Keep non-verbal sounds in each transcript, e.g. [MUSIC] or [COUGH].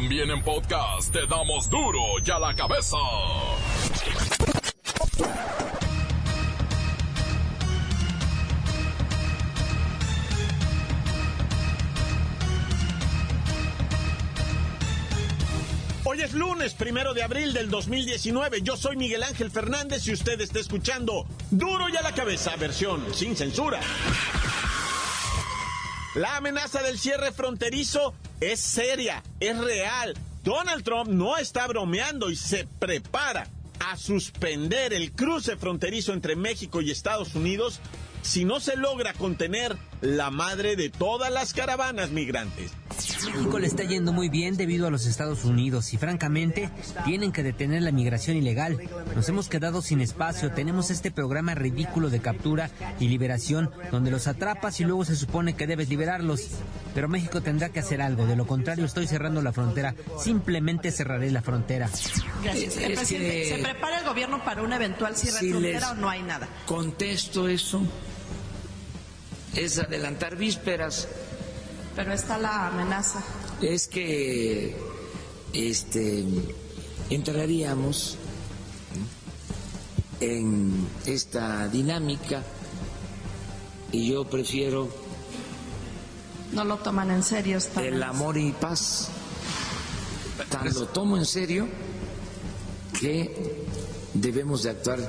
También en podcast te damos duro y a la cabeza. Hoy es lunes, primero de abril del 2019. Yo soy Miguel Ángel Fernández y usted está escuchando Duro y a la cabeza, versión sin censura. La amenaza del cierre fronterizo es seria, es real. Donald Trump no está bromeando y se prepara a suspender el cruce fronterizo entre México y Estados Unidos si no se logra contener la madre de todas las caravanas migrantes. México le está yendo muy bien debido a los Estados Unidos y francamente tienen que detener la migración ilegal. Nos hemos quedado sin espacio, tenemos este programa ridículo de captura y liberación donde los atrapas y luego se supone que debes liberarlos. Pero México tendrá que hacer algo, de lo contrario estoy cerrando la frontera, simplemente cerraré la frontera. Gracias. Presidente, ¿se prepara el gobierno para un eventual cierre de frontera o no hay nada? Contesto eso es adelantar vísperas. Pero está la amenaza. Es que este entraríamos en esta dinámica y yo prefiero no lo toman en serio el amor y paz. Tan lo tomo en serio que debemos de actuar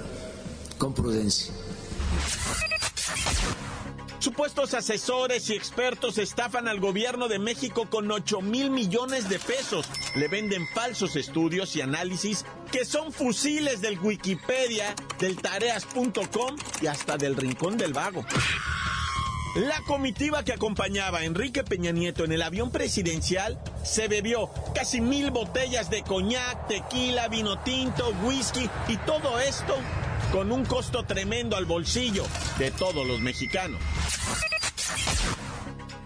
con prudencia Supuestos asesores y expertos estafan al gobierno de México con 8 mil millones de pesos. Le venden falsos estudios y análisis que son fusiles del Wikipedia, del tareas.com y hasta del Rincón del Vago. La comitiva que acompañaba a Enrique Peña Nieto en el avión presidencial se bebió casi mil botellas de coñac, tequila, vino tinto, whisky y todo esto con un costo tremendo al bolsillo de todos los mexicanos.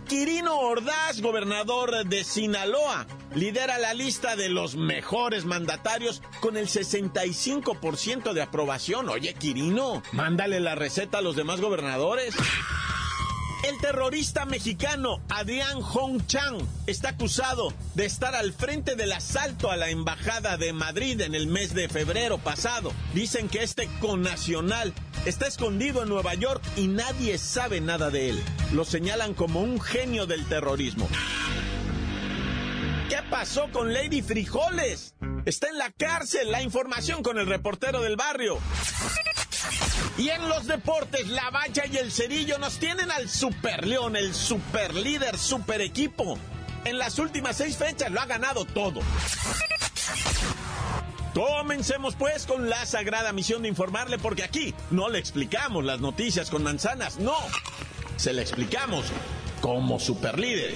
Quirino Ordaz, gobernador de Sinaloa, lidera la lista de los mejores mandatarios con el 65% de aprobación. Oye, Quirino, mándale la receta a los demás gobernadores. El terrorista mexicano Adrián Hong Chang está acusado de estar al frente del asalto a la embajada de Madrid en el mes de febrero pasado. Dicen que este connacional está escondido en Nueva York y nadie sabe nada de él. Lo señalan como un genio del terrorismo. ¿Qué pasó con Lady Frijoles? Está en la cárcel. La información con el reportero del barrio. Y en los deportes, la valla y el cerillo nos tienen al super león, el super líder, super equipo. En las últimas seis fechas lo ha ganado todo. Comencemos pues con la sagrada misión de informarle porque aquí no le explicamos las noticias con manzanas, no. Se le explicamos como superlíder.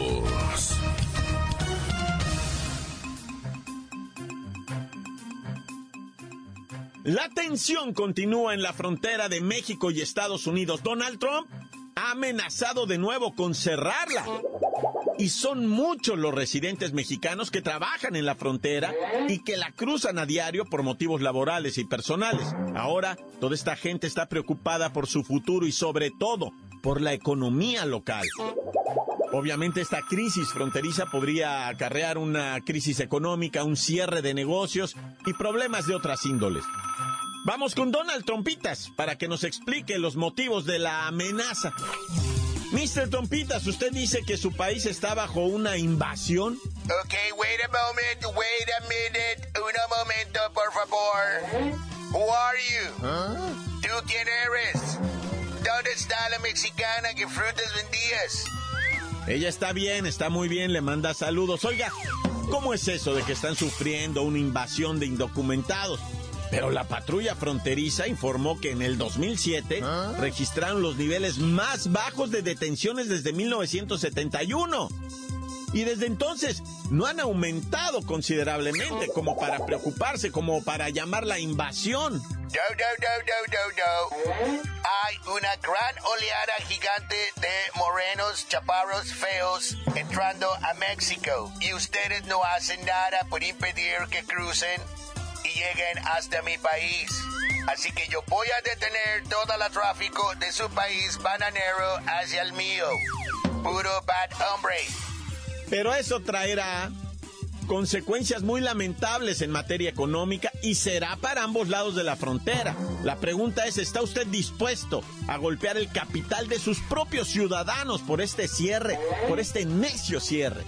La tensión continúa en la frontera de México y Estados Unidos. Donald Trump ha amenazado de nuevo con cerrarla. Y son muchos los residentes mexicanos que trabajan en la frontera y que la cruzan a diario por motivos laborales y personales. Ahora, toda esta gente está preocupada por su futuro y sobre todo por la economía local. Obviamente esta crisis fronteriza podría acarrear una crisis económica, un cierre de negocios y problemas de otras índoles. Vamos con Donald Trompitas para que nos explique los motivos de la amenaza. Mr. Trompitas, usted dice que su país está bajo una invasión. Ok, wait a moment, wait a minute, un momento, por favor. Who are you? ¿Tú quién eres? ¿Dónde está la mexicana que frutas vendías? Ella está bien, está muy bien, le manda saludos. Oiga, ¿cómo es eso de que están sufriendo una invasión de indocumentados? Pero la patrulla fronteriza informó que en el 2007 registraron los niveles más bajos de detenciones desde 1971. y desde entonces no han aumentado considerablemente como para preocuparse, como para llamar la invasión. No, no, no, no, no, no. Hay una gran oleada gigante de morenos, chaparros, feos entrando a México y ustedes no hacen nada por impedir que crucen y lleguen hasta mi país. Así que yo voy a detener todo el tráfico de su país bananero hacia el mío. Puro bad hombre. Pero eso traerá consecuencias muy lamentables en materia económica y será para ambos lados de la frontera. La pregunta es, ¿está usted dispuesto a golpear el capital de sus propios ciudadanos por este cierre, por este necio cierre?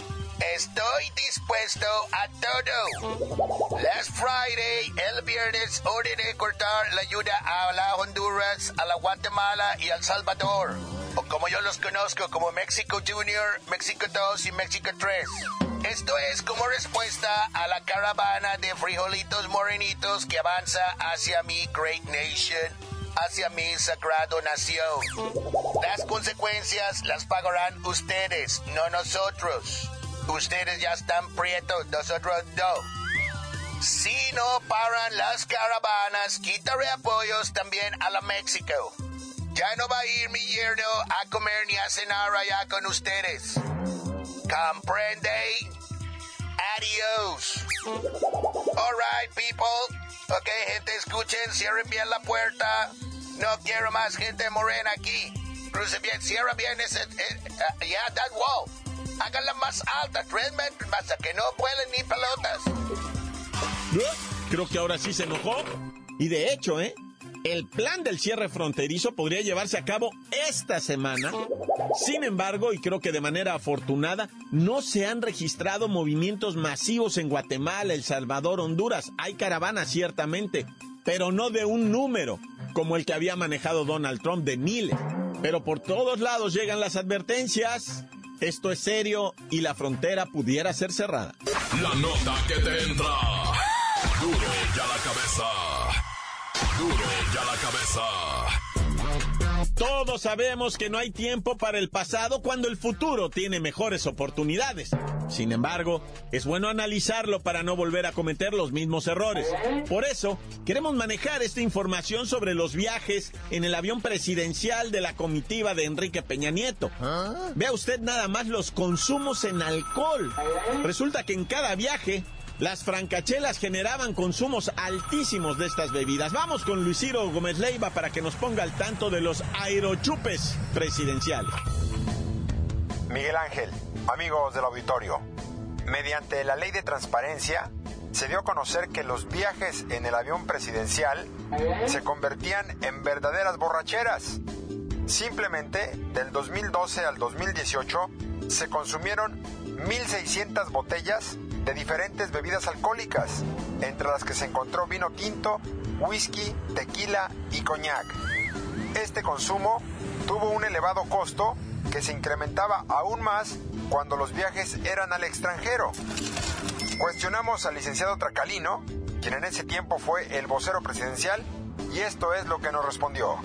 Estoy dispuesto a todo. Last Friday, el viernes, ordené cortar la ayuda a la Honduras, a la Guatemala y al Salvador. O como yo los conozco, como México Junior, México 2 y México 3. Esto es como respuesta a la caravana de frijolitos morenitos que avanza hacia mi Great Nation, hacia mi sagrado nación. Las consecuencias las pagarán ustedes, no nosotros. Ustedes ya están prietos, nosotros no. Si no paran las caravanas, quitaré apoyos también a la México. Ya no va a ir mi yerno a comer ni a cenar allá con ustedes. ¿Comprende? Adiós. Alright, people. Ok, gente, escuchen, cierren bien la puerta. No quiero más gente morena aquí. Cruce bien, cierra bien ese... Eh, eh, yeah, that wall. Háganla más alta, tres metros más, que no vuelen ni pelotas. Creo que ahora sí se enojó. Y de hecho, ¿eh? El plan del cierre fronterizo podría llevarse a cabo esta semana. Sin embargo, y creo que de manera afortunada, no se han registrado movimientos masivos en Guatemala, El Salvador, Honduras. Hay caravanas, ciertamente, pero no de un número, como el que había manejado Donald Trump de miles. Pero por todos lados llegan las advertencias. Esto es serio y la frontera pudiera ser cerrada. La nota que te entra. Duro ya la cabeza. Duro ya la cabeza. Todos sabemos que no hay tiempo para el pasado cuando el futuro tiene mejores oportunidades. Sin embargo, es bueno analizarlo para no volver a cometer los mismos errores. Por eso, queremos manejar esta información sobre los viajes en el avión presidencial de la comitiva de Enrique Peña Nieto. Vea usted nada más los consumos en alcohol. Resulta que en cada viaje las francachelas generaban consumos altísimos de estas bebidas. Vamos con Luis Ciro Gómez Leiva para que nos ponga al tanto de los aerochupes presidenciales. Miguel Ángel, amigos del auditorio, mediante la ley de transparencia se dio a conocer que los viajes en el avión presidencial se convertían en verdaderas borracheras. Simplemente del 2012 al 2018 se consumieron 1.600 botellas de diferentes bebidas alcohólicas, entre las que se encontró vino tinto, whisky, tequila y coñac. Este consumo tuvo un elevado costo que se incrementaba aún más cuando los viajes eran al extranjero. Cuestionamos al licenciado Tracalino, quien en ese tiempo fue el vocero presidencial, y esto es lo que nos respondió.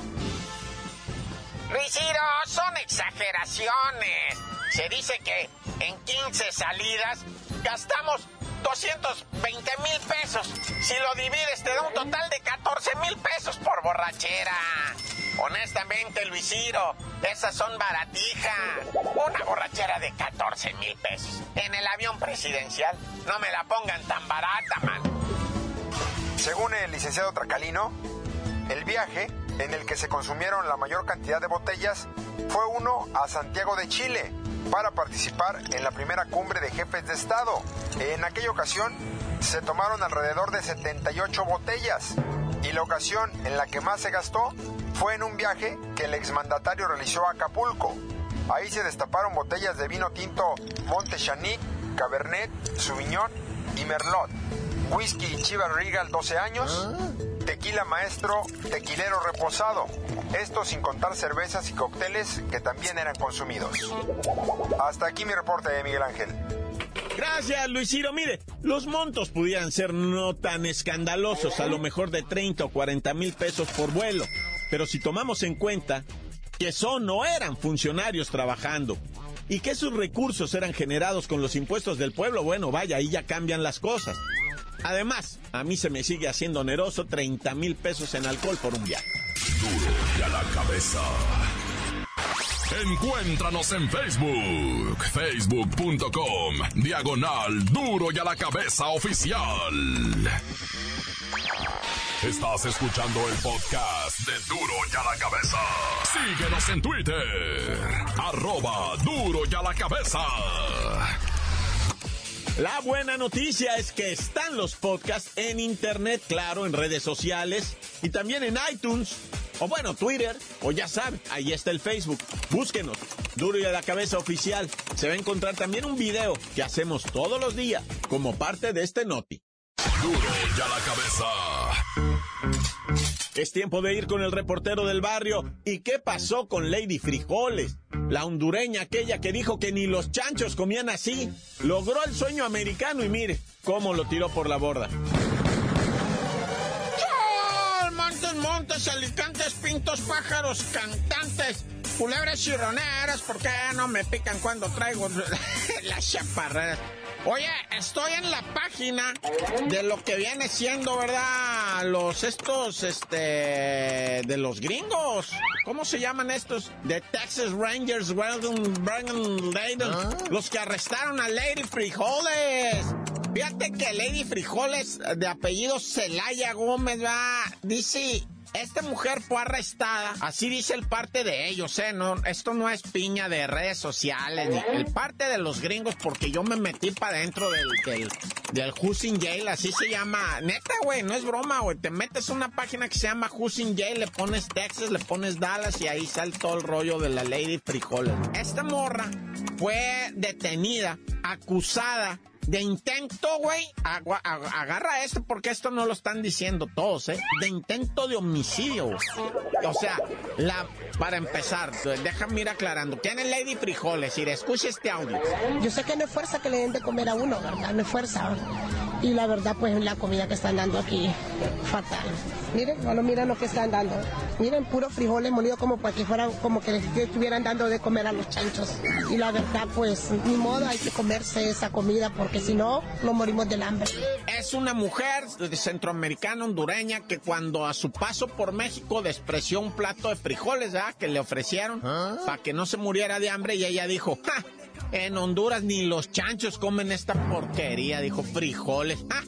Son exageraciones. Se dice que en 15 salidas gastamos 220 mil pesos. Si lo divides te da un total de 14 mil pesos por borrachera. Honestamente, Luis Ciro, esas son baratijas. Una borrachera de 14 mil pesos. En el avión presidencial, no me la pongan tan barata, man. Según el licenciado Tracalino, el viaje en el que se consumieron la mayor cantidad de botellas fue uno a Santiago de Chile para participar en la primera cumbre de jefes de Estado. En aquella ocasión se tomaron alrededor de 78 botellas y la ocasión en la que más se gastó fue en un viaje que el exmandatario realizó a Acapulco. Ahí se destaparon botellas de vino tinto Montechanic, Cabernet, Sauvignon y Merlot, whisky Chivas Regal 12 años, tequila maestro, tequilero reposado. Esto sin contar cervezas y cócteles que también eran consumidos. Hasta aquí mi reporte, de Miguel Ángel. Gracias, Luis Ciro. Mire, los montos pudieran ser no tan escandalosos, a lo mejor de 30 o 40 mil pesos por vuelo. Pero si tomamos en cuenta que son o eran funcionarios trabajando, y que sus recursos eran generados con los impuestos del pueblo, bueno, vaya, ahí ya cambian las cosas. Además, a mí se me sigue haciendo oneroso 30 mil pesos en alcohol por un viaje. Duro y a la cabeza. Encuéntranos en Facebook, facebook.com, diagonal Duro y a la cabeza oficial. Estás escuchando el podcast de Duro y a la cabeza. Síguenos en Twitter, arroba Duro y a la cabeza. La buena noticia es que están los podcasts en internet, claro, en redes sociales y también en iTunes. O bueno, Twitter, o ya saben, ahí está el Facebook. Búsquenos, Duro y a la cabeza oficial. Se va a encontrar también un video que hacemos todos los días como parte de este Noti. Duro y a la cabeza. Es tiempo de ir con el reportero del barrio. ¿Y qué pasó con Lady Frijoles? La hondureña aquella que dijo que ni los chanchos comían así. Logró el sueño americano y mire cómo lo tiró por la borda. Montes, montes, alicantes, pintos, pájaros, cantantes, culebras chironeras, ¿por qué no me pican cuando traigo [LAUGHS] las chaparreras? Oye, estoy en la página de lo que viene siendo, ¿verdad? Los estos, este, de los gringos. ¿Cómo se llaman estos? De Texas Rangers, Los que arrestaron a Lady Frijoles. Fíjate que Lady Frijoles, de apellido Celaya Gómez, va, dice esta mujer fue arrestada, así dice el parte de ellos, ¿eh? No, esto no es piña de redes sociales, ni el parte de los gringos, porque yo me metí para dentro del, del, del Housing Jail, así se llama. Neta, güey, no es broma, güey. Te metes a una página que se llama Housing Jail, le pones Texas, le pones Dallas y ahí sale todo el rollo de la Lady Frijoles. Esta morra fue detenida, acusada de intento, güey, agarra esto porque esto no lo están diciendo todos, ¿eh? De intento de homicidio. O sea, la, para empezar, déjame ir aclarando. ¿Quién es Lady Frijoles? Y escucha este audio. Yo sé que no es fuerza que le den de comer a uno, ¿verdad? No es fuerza. Y la verdad, pues la comida que están dando aquí, fatal. Miren, solo miren lo que están dando. Miren, puros frijoles molidos como para que fueran, como que estuvieran dando de comer a los chanchos. Y la verdad, pues, ni modo, hay que comerse esa comida porque si no, nos morimos del hambre. Es una mujer de centroamericana hondureña que cuando a su paso por México despreció un plato de frijoles, ¿verdad? Que le ofrecieron ¿Ah? para que no se muriera de hambre y ella dijo, ¡ja! En Honduras ni los chanchos comen esta porquería, dijo frijoles. ¡Ah!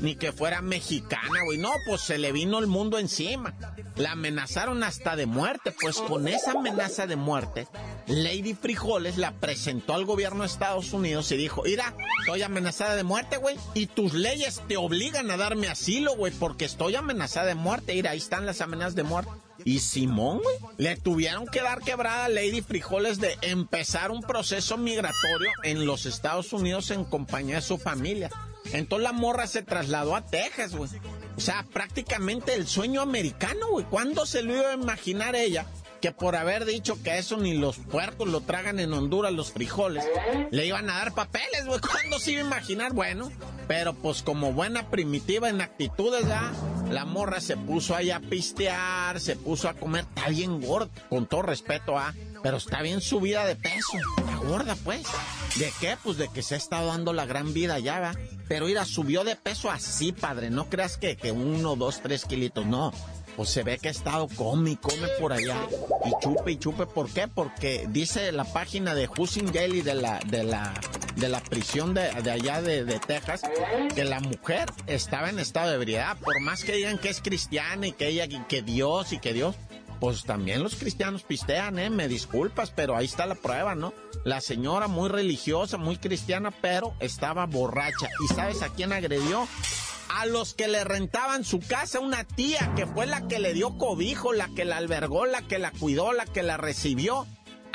Ni que fuera mexicana, güey. No, pues se le vino el mundo encima. La amenazaron hasta de muerte. Pues con esa amenaza de muerte, Lady Frijoles la presentó al gobierno de Estados Unidos y dijo, mira, estoy amenazada de muerte, güey. Y tus leyes te obligan a darme asilo, güey, porque estoy amenazada de muerte. Mira, ahí están las amenazas de muerte. Y Simón, güey, le tuvieron que dar quebrada a Lady Frijoles de empezar un proceso migratorio en los Estados Unidos en compañía de su familia. Entonces la morra se trasladó a Texas, güey. O sea, prácticamente el sueño americano, güey. ¿Cuándo se lo iba a imaginar ella? que por haber dicho que eso ni los puercos lo tragan en Honduras, los frijoles, le iban a dar papeles, güey. [LAUGHS] ¿Cuándo se iba a imaginar? Bueno, pero pues como buena primitiva en actitudes, ya, la morra se puso ahí a pistear, se puso a comer, está bien gorda, con todo respeto, ¿ah? Pero está bien subida de peso, está gorda, pues. ¿De qué? Pues de que se ha estado dando la gran vida ya, ¿va? Pero mira, subió de peso así, padre. No creas que, que uno, dos, tres kilitos, no pues se ve que ha estado come y come por allá y chupe y chupe. ¿Por qué? Porque dice la página de Husing Gale de la, de la, de la prisión de, allá de, Texas que la mujer estaba en estado de ebriedad. Por más que digan que es cristiana y que ella, que Dios y que Dios, pues también los cristianos pistean, ¿eh? Me disculpas, pero ahí está la prueba, ¿no? La señora muy religiosa, muy cristiana, pero estaba borracha. ¿Y sabes a quién agredió? a los que le rentaban su casa, una tía que fue la que le dio cobijo, la que la albergó, la que la cuidó, la que la recibió.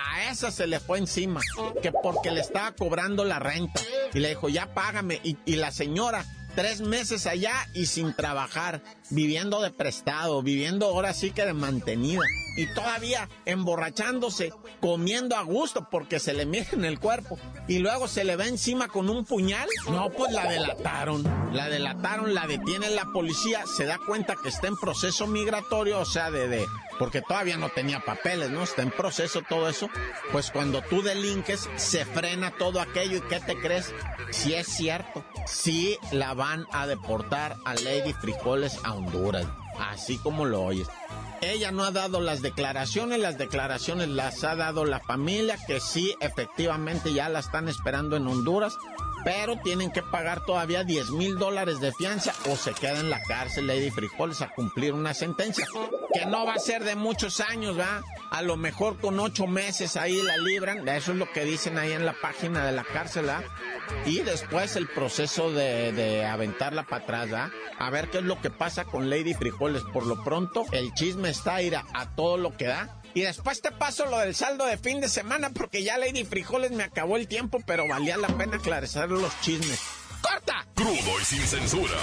A esa se le fue encima, que porque le estaba cobrando la renta. Y le dijo, ya págame. Y, la señora tres meses allá y sin trabajar, viviendo de prestado, viviendo ahora sí que de mantenida. Y todavía emborrachándose, comiendo a gusto porque se le mira en el cuerpo. Y luego se le va encima con un puñal. No, pues la delataron. La delataron, la detiene la policía, se da cuenta que está en proceso migratorio, o sea, de, de porque todavía no tenía papeles, ¿no? Está en proceso todo eso. Pues cuando tú delinques, se frena todo aquello. ¿Y qué te crees? Si es cierto, sí la van a deportar a Lady Frijoles a Honduras, así como lo oyes. Ella no ha dado las declaraciones, las declaraciones las ha dado la familia, que sí, efectivamente ya la están esperando en Honduras, pero tienen que pagar todavía 10 mil dólares de fianza o se queda en la cárcel Lady Frijoles a cumplir una sentencia que no va a ser de muchos años, ¿va? A lo mejor con ocho meses ahí la libran, eso es lo que dicen ahí en la página de la cárcel, ¿va? Y después el proceso de, de aventarla para atrás. A ver qué es lo que pasa con Lady Frijoles. Por lo pronto, el chisme está a ir a todo lo que da y después te paso lo del saldo de fin de semana porque ya Lady Frijoles me acabó el tiempo, pero valía la pena aclarecer los chismes. ¡Corta! Crudo y sin censura.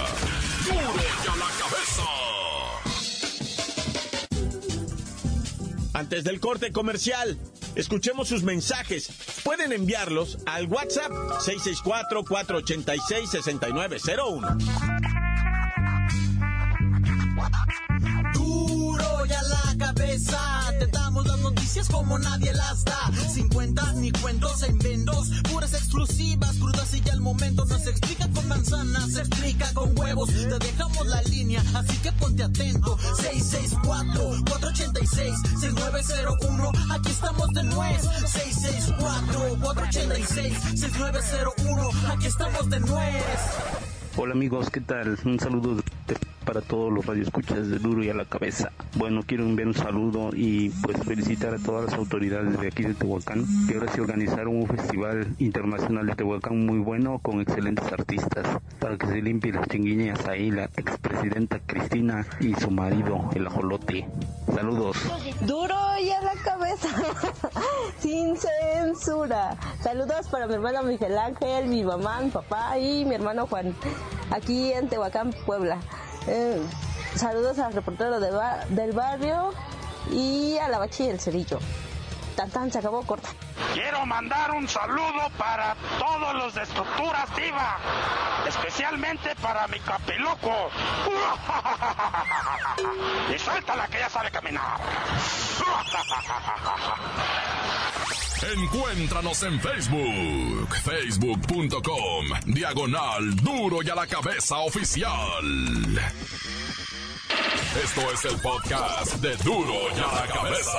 ¡Duro y a la cabeza! Antes del corte comercial, escuchemos sus mensajes. Pueden enviarlos al WhatsApp 664-486-6901. Duro y a la cabeza, damos las noticias como nadie las da. Sin cuentas ni cuentos en vendos, puras exclusivas, crudas y ya el momento. No se explica con manzanas, se explica con huevos. Te dejamos la línea, así que ponte atento. 664-486-6901, aquí estamos de nuez. 664-486-6901, aquí estamos de nuez. Hola amigos, ¿qué tal? Un saludo para todos los radioescuchas de Duro y a la Cabeza. Bueno, quiero enviar un saludo y pues felicitar a todas las autoridades de aquí de Tehuacán, que ahora se organizaron un festival internacional de Tehuacán muy bueno con excelentes artistas, para que se limpie las chinguiñas ahí la expresidenta Cristina y su marido, el ajolote. Saludos. Duro y a la cabeza, [LAUGHS] sin censura. Saludos para mi hermano Miguel Ángel, mi mamá, mi papá y mi hermano Juan, aquí en Tehuacán, Puebla. Eh, saludos al reportero de del barrio y a la bachi y el cerillo. Tan tan, se acabó corta. Quiero mandar un saludo para todos los de estructuras diva, especialmente para mi capiluco. [LAUGHS] y suéltala que ya sabe caminar. [LAUGHS] Encuéntranos en Facebook, facebook.com, diagonal duro y a la cabeza oficial. Esto es el podcast de duro y a la cabeza.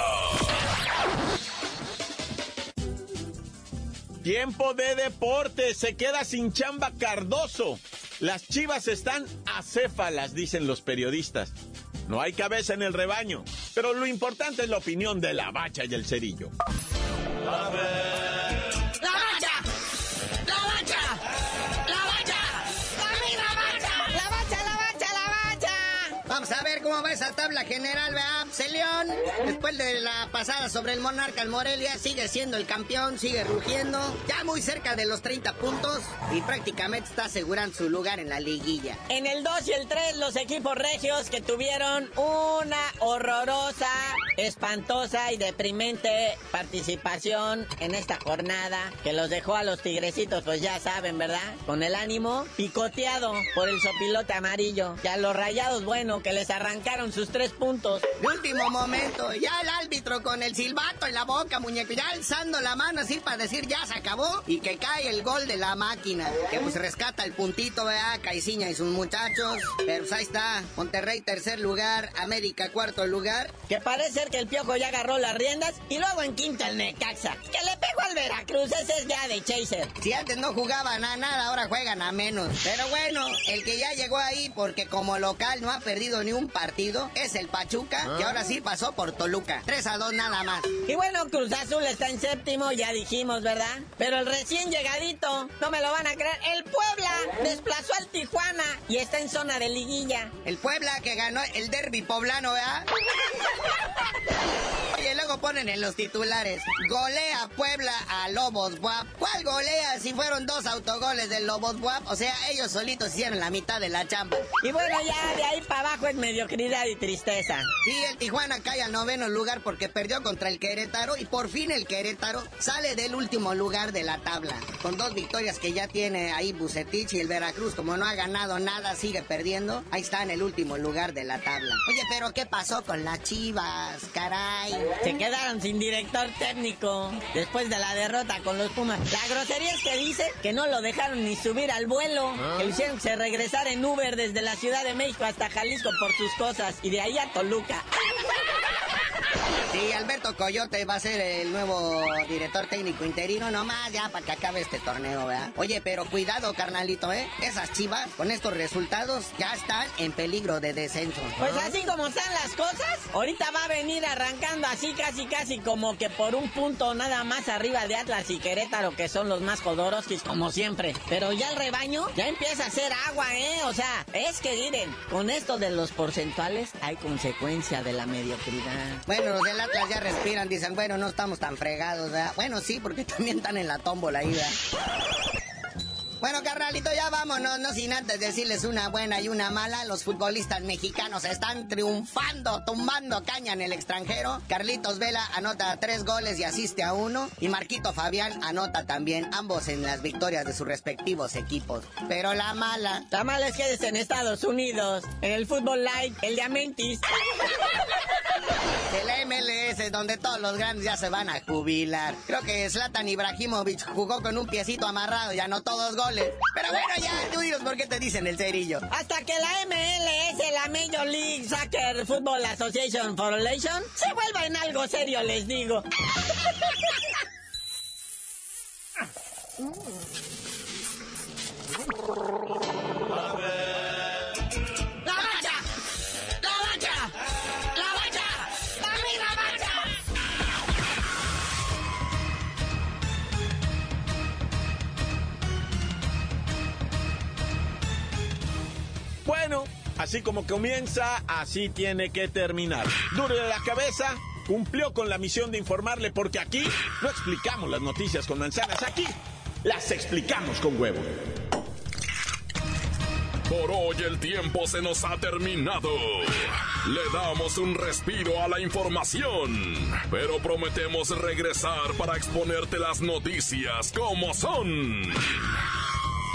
Tiempo de deporte, se queda sin chamba Cardoso. Las chivas están acéfalas, dicen los periodistas. No hay cabeza en el rebaño, pero lo importante es la opinión de la bacha y el cerillo. ¡La cómo va esa tabla general, ¿verdad? El León, después de la pasada sobre el Monarca, el Morelia sigue siendo el campeón, sigue rugiendo, ya muy cerca de los 30 puntos y prácticamente está asegurando su lugar en la liguilla. En el 2 y el 3, los equipos regios que tuvieron una horrorosa, espantosa y deprimente participación en esta jornada que los dejó a los tigrecitos, pues ya saben, ¿verdad? Con el ánimo picoteado por el sopilote amarillo. Y a los rayados, bueno, que les arrancaron sus tres puntos. De último momento, ya el árbitro con el silbato en la boca, muñeco, ya alzando la mano así para decir ya se acabó y que cae el gol de la máquina, que pues rescata el puntito, vea, Caiciña y sus muchachos, pero pues ahí está, Monterrey tercer lugar, América cuarto lugar. Que parece ser que el Piojo ya agarró las riendas y luego en quinto el Necaxa, que le pegó al Veracruz, ese es ya de chaser. Si antes no jugaban a nada, ahora juegan a menos, pero bueno, el que ya llegó ahí porque como local no ha perdido ni un partido es el Pachuca, y ahora sí pasó por Toluca. 3 a 2 nada más. Y bueno, Cruz Azul está en séptimo, ya dijimos, ¿verdad? Pero el recién llegadito, no me lo van a creer, el Puebla desplazó al Tijuana y está en zona de liguilla. El Puebla que ganó el derby poblano, ¿verdad? [LAUGHS] Luego ponen en los titulares, golea Puebla a Lobos Buap. ¿Cuál golea si fueron dos autogoles del Lobos Buap? O sea, ellos solitos hicieron la mitad de la chamba. Y bueno, ya de ahí para abajo es mediocridad y tristeza. Y el Tijuana cae al noveno lugar porque perdió contra el Querétaro y por fin el Querétaro sale del último lugar de la tabla. Con dos victorias que ya tiene ahí Bucetich y el Veracruz, como no ha ganado nada, sigue perdiendo. Ahí está en el último lugar de la tabla. Oye, pero ¿qué pasó con las chivas? Caray. Se quedaron sin director técnico después de la derrota con los Pumas. La grosería es que dice que no lo dejaron ni subir al vuelo, que lo hicieron se regresar en Uber desde la Ciudad de México hasta Jalisco por sus cosas y de ahí a Toluca. Sí, Alberto Coyote va a ser el nuevo director técnico interino, nomás ya para que acabe este torneo, ¿verdad? Oye, pero cuidado, carnalito, ¿eh? Esas chivas, con estos resultados, ya están en peligro de descenso. Pues así como están las cosas, ahorita va a venir arrancando así casi casi como que por un punto nada más arriba de Atlas y Querétaro, que son los más jodoroskis como siempre. Pero ya el rebaño ya empieza a hacer agua, ¿eh? O sea, es que miren, con esto de los porcentuales hay consecuencia de la mediocridad. Bueno, los del Ya respiran, dicen, bueno, no estamos tan fregados, ¿verdad? Bueno, sí, porque [LAUGHS] también están en la tómbola ahí, ¿verdad? Bueno, carnalito, ya vámonos, no sin antes decirles una buena y una mala. Los futbolistas mexicanos están triunfando, tumbando caña en el extranjero. Carlitos Vela anota tres goles y asiste a uno. Y Marquito Fabián anota también, ambos en las victorias de sus respectivos equipos. Pero la mala. La mala es que es en Estados Unidos, en el fútbol light, el de. [LAUGHS] El MLS, donde todos los grandes ya se van a jubilar. Creo que Zlatan Ibrahimovic jugó con un piecito amarrado y anotó dos goles. Pero bueno, ya, tú dinos por qué te dicen el cerillo. Hasta que la MLS, la Major League Soccer Football Association Foundation, se vuelva en algo serio, les digo. Bueno, así como comienza, así tiene que terminar. Duro la cabeza, cumplió con la misión de informarle porque aquí no explicamos las noticias con manzanas, aquí las explicamos con huevo. Por hoy el tiempo se nos ha terminado. Le damos un respiro a la información, pero prometemos regresar para exponerte las noticias como son.